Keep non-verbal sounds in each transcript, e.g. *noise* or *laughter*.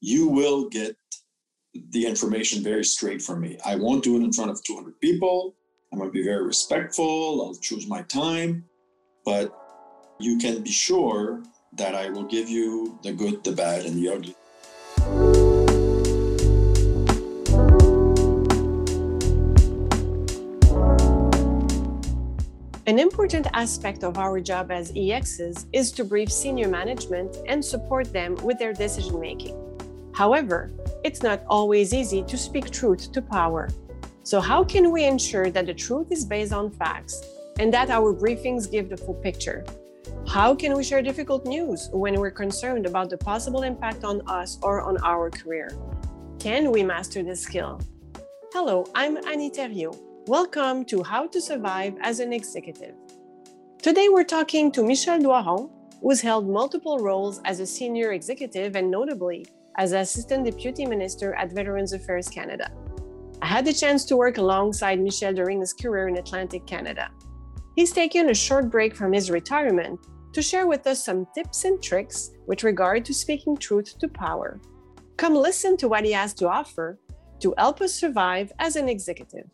you will get the information very straight from me. I won't do it in front of 200 people. I'm going to be very respectful. I'll choose my time. But you can be sure that I will give you the good, the bad, and the ugly. An important aspect of our job as EXs is to brief senior management and support them with their decision making. However, it's not always easy to speak truth to power. So, how can we ensure that the truth is based on facts and that our briefings give the full picture? How can we share difficult news when we're concerned about the possible impact on us or on our career? Can we master this skill? Hello, I'm Annie Theriault. Welcome to How to Survive as an Executive. Today we're talking to Michel Doiron, who's held multiple roles as a senior executive and notably as Assistant Deputy Minister at Veterans Affairs Canada. I had the chance to work alongside Michel during his career in Atlantic Canada. He's taken a short break from his retirement to share with us some tips and tricks with regard to speaking truth to power. Come listen to what he has to offer to help us survive as an executive.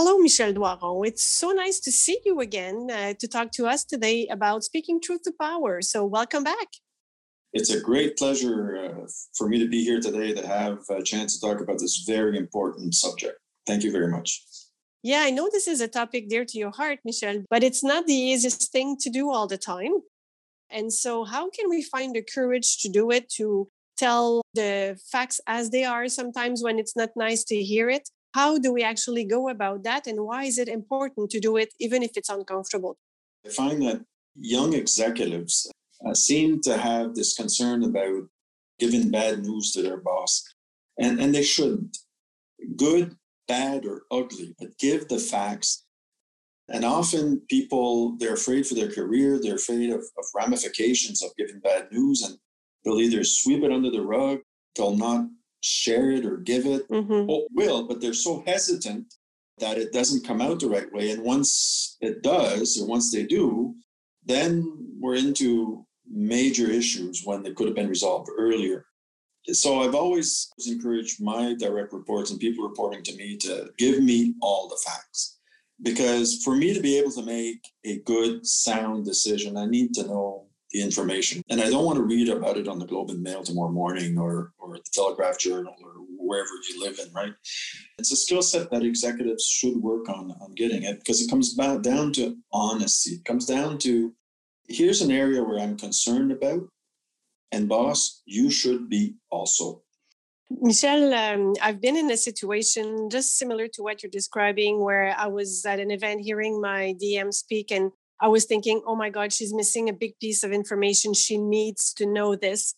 Hello, Michel Doiron. It's so nice to see you again uh, to talk to us today about speaking truth to power. So, welcome back. It's a great pleasure uh, for me to be here today to have a chance to talk about this very important subject. Thank you very much. Yeah, I know this is a topic dear to your heart, Michel, but it's not the easiest thing to do all the time. And so, how can we find the courage to do it, to tell the facts as they are sometimes when it's not nice to hear it? How do we actually go about that? And why is it important to do it, even if it's uncomfortable? I find that young executives uh, seem to have this concern about giving bad news to their boss, and, and they shouldn't. Good, bad, or ugly, but give the facts. And often people, they're afraid for their career, they're afraid of, of ramifications of giving bad news, and they'll either sweep it under the rug, they'll not share it or give it, mm-hmm. or will, but they're so hesitant that it doesn't come out the right way. And once it does, or once they do, then we're into major issues when they could have been resolved earlier. So I've always encouraged my direct reports and people reporting to me to give me all the facts. Because for me to be able to make a good, sound decision, I need to know the information. And I don't want to read about it on the Globe and Mail tomorrow morning or, or the Telegraph Journal or wherever you live in, right? It's a skill set that executives should work on, on getting it because it comes back down to honesty. It comes down to here's an area where I'm concerned about. And boss, you should be also. Michel, um, I've been in a situation just similar to what you're describing, where I was at an event hearing my DM speak, and I was thinking, oh my God, she's missing a big piece of information. She needs to know this.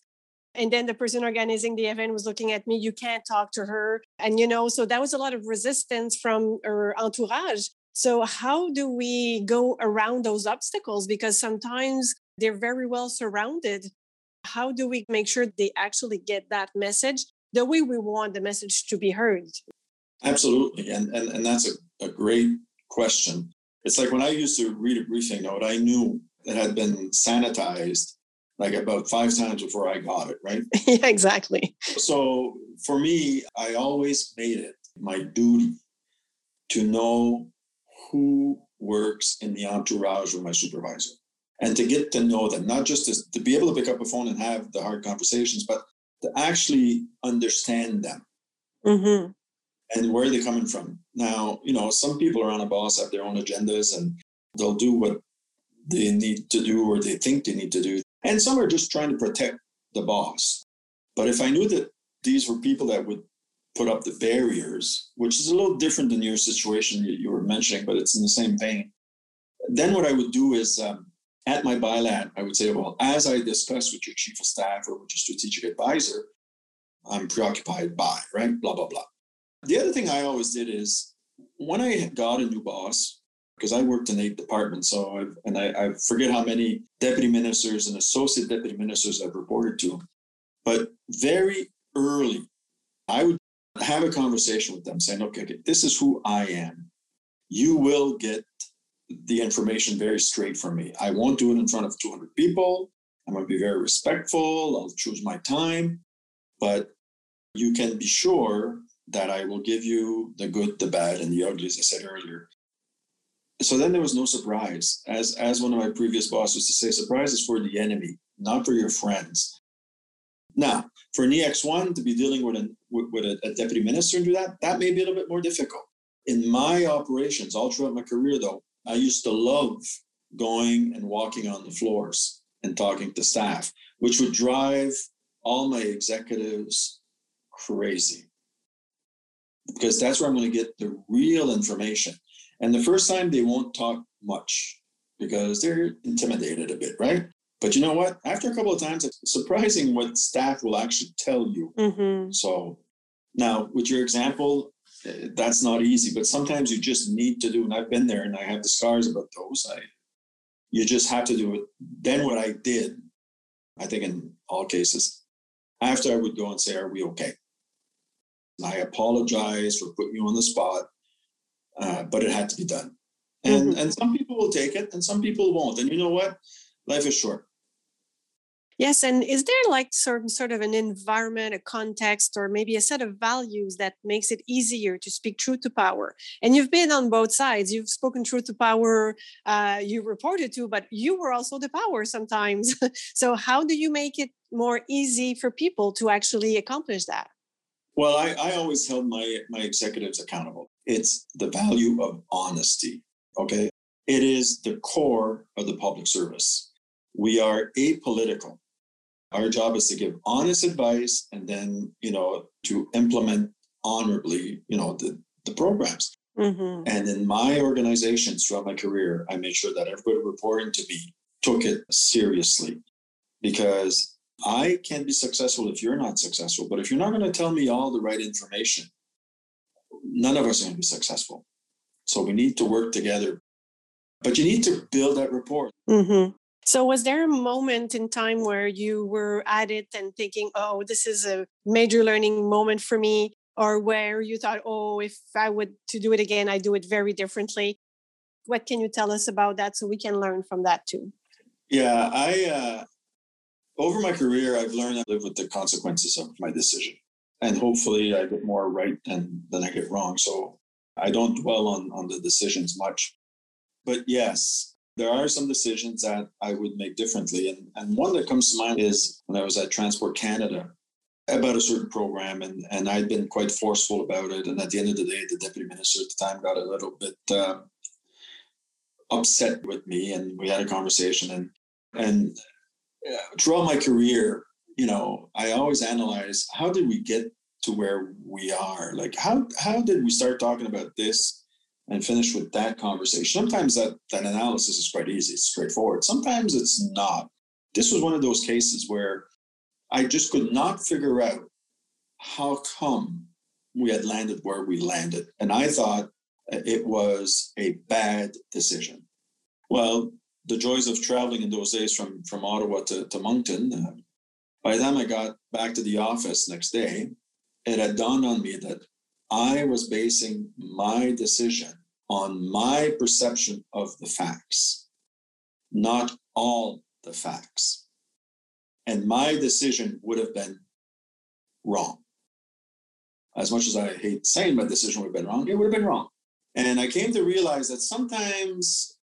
And then the person organizing the event was looking at me, you can't talk to her. And, you know, so that was a lot of resistance from her entourage. So, how do we go around those obstacles? Because sometimes they're very well surrounded. How do we make sure they actually get that message the way we want the message to be heard? Absolutely. And, and, and that's a, a great question. It's like when I used to read a briefing note, I knew it had been sanitized like about five times before I got it, right? *laughs* yeah, exactly. So for me, I always made it my duty to know who works in the entourage of my supervisor and to get to know them, not just to, to be able to pick up a phone and have the hard conversations, but to actually understand them. Mm-hmm and where are they coming from? Now, you know, some people around a boss have their own agendas and they'll do what they need to do or they think they need to do. And some are just trying to protect the boss. But if I knew that these were people that would put up the barriers, which is a little different than your situation you were mentioning, but it's in the same vein, then what I would do is um, at my bilat, I would say, well, as I discuss with your chief of staff or with your strategic advisor, I'm preoccupied by, right? Blah, blah, blah. The other thing I always did is when I got a new boss, because I worked in eight departments, so I've, and I, I forget how many deputy ministers and associate deputy ministers I've reported to, but very early, I would have a conversation with them saying, okay, okay, this is who I am. You will get the information very straight from me. I won't do it in front of 200 people. I'm going to be very respectful. I'll choose my time. But you can be sure that I will give you the good, the bad, and the ugly, as I said earlier. So then there was no surprise. As, as one of my previous bosses to say, surprise is for the enemy, not for your friends. Now, for an EX1 to be dealing with, an, with, with a, a deputy minister and do that, that may be a little bit more difficult. In my operations, all throughout my career, though, I used to love going and walking on the floors and talking to staff, which would drive all my executives crazy because that's where I'm going to get the real information. And the first time they won't talk much because they're intimidated a bit, right? But you know what? After a couple of times, it's surprising what staff will actually tell you. Mm-hmm. So now, with your example, eh, that's not easy, but sometimes you just need to do. And I've been there, and I have the scars about those. I, you just have to do it. Then what I did, I think in all cases, after I would go and say, "Are we okay?" I apologize for putting you on the spot, uh, but it had to be done. And mm-hmm. and some people will take it, and some people won't. And you know what? Life is short. Yes, and is there like sort sort of an environment, a context, or maybe a set of values that makes it easier to speak truth to power? And you've been on both sides. You've spoken truth to power. Uh, you reported to, but you were also the power sometimes. *laughs* so how do you make it more easy for people to actually accomplish that? Well, I, I always held my, my executives accountable. It's the value of honesty. Okay. It is the core of the public service. We are apolitical. Our job is to give honest advice and then, you know, to implement honorably, you know, the, the programs. Mm-hmm. And in my organizations throughout my career, I made sure that everybody reporting to me took it seriously because I can be successful if you're not successful, but if you're not going to tell me all the right information, none of us are going to be successful. So we need to work together. But you need to build that rapport. Mm-hmm. So, was there a moment in time where you were at it and thinking, oh, this is a major learning moment for me? Or where you thought, oh, if I would to do it again, I do it very differently? What can you tell us about that so we can learn from that too? Yeah, I uh, over my career, I've learned to live with the consequences of my decision. And hopefully I get more right than, than I get wrong. So I don't dwell on, on the decisions much. But yes, there are some decisions that I would make differently. And, and one that comes to mind is when I was at Transport Canada about a certain program, and, and I'd been quite forceful about it. And at the end of the day, the deputy minister at the time got a little bit uh, upset with me, and we had a conversation. And and throughout my career, you know, I always analyze how did we get to where we are? Like how how did we start talking about this and finish with that conversation? Sometimes that that analysis is quite easy, it's straightforward. Sometimes it's not. This was one of those cases where I just could not figure out how come we had landed where we landed. And I thought it was a bad decision. Well, the joys of traveling in those days from from Ottawa to, to Moncton. Uh, by the time I got back to the office next day, it had dawned on me that I was basing my decision on my perception of the facts, not all the facts. And my decision would have been wrong. As much as I hate saying my decision would have been wrong, it would have been wrong. And I came to realize that sometimes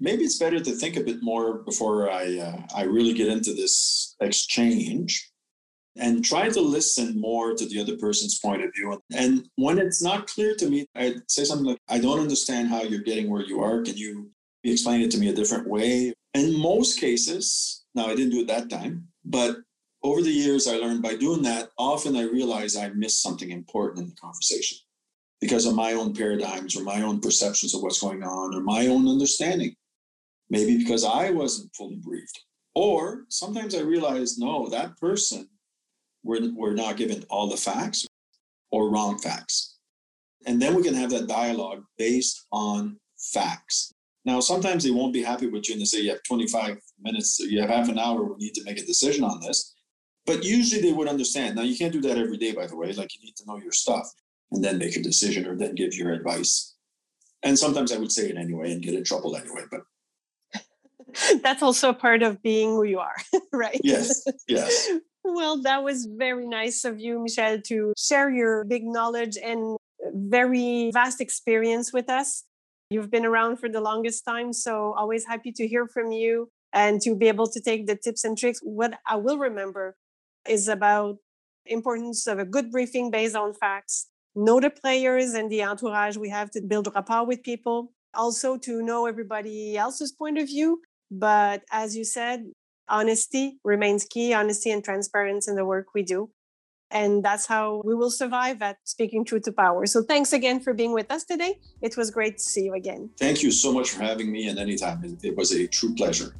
maybe it's better to think a bit more before I uh, I really get into this exchange and try to listen more to the other person's point of view. And when it's not clear to me, I'd say something like, I don't understand how you're getting where you are. Can you explain it to me a different way? In most cases, now I didn't do it that time, but over the years, I learned by doing that, often I realize I missed something important in the conversation because of my own paradigms or my own perceptions of what's going on or my own understanding maybe because I wasn't fully briefed. Or sometimes I realize, no, that person, we're, we're not given all the facts or wrong facts. And then we can have that dialogue based on facts. Now, sometimes they won't be happy with you and they say, you have 25 minutes, you have half an hour, we need to make a decision on this. But usually they would understand. Now, you can't do that every day, by the way. Like you need to know your stuff and then make a decision or then give your advice. And sometimes I would say it anyway and get in trouble anyway, but *laughs* that's also a part of being who you are, *laughs* right? Yes, yes. *laughs* well, that was very nice of you, Michel, to share your big knowledge and very vast experience with us. You've been around for the longest time, so always happy to hear from you and to be able to take the tips and tricks. What I will remember is about importance of a good briefing based on facts, know the players and the entourage we have to build rapport with people, also to know everybody else's point of view. But as you said, honesty remains key, honesty and transparency in the work we do. And that's how we will survive at Speaking Truth to Power. So thanks again for being with us today. It was great to see you again. Thank you so much for having me and anytime. It was a true pleasure.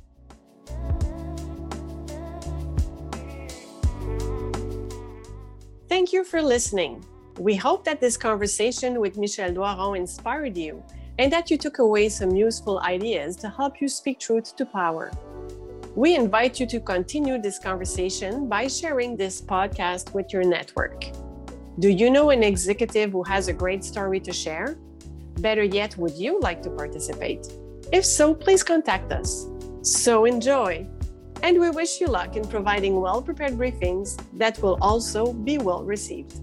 Thank you for listening. We hope that this conversation with Michel Doiron inspired you and that you took away some useful ideas to help you speak truth to power. We invite you to continue this conversation by sharing this podcast with your network. Do you know an executive who has a great story to share? Better yet, would you like to participate? If so, please contact us. So enjoy! And we wish you luck in providing well prepared briefings that will also be well received.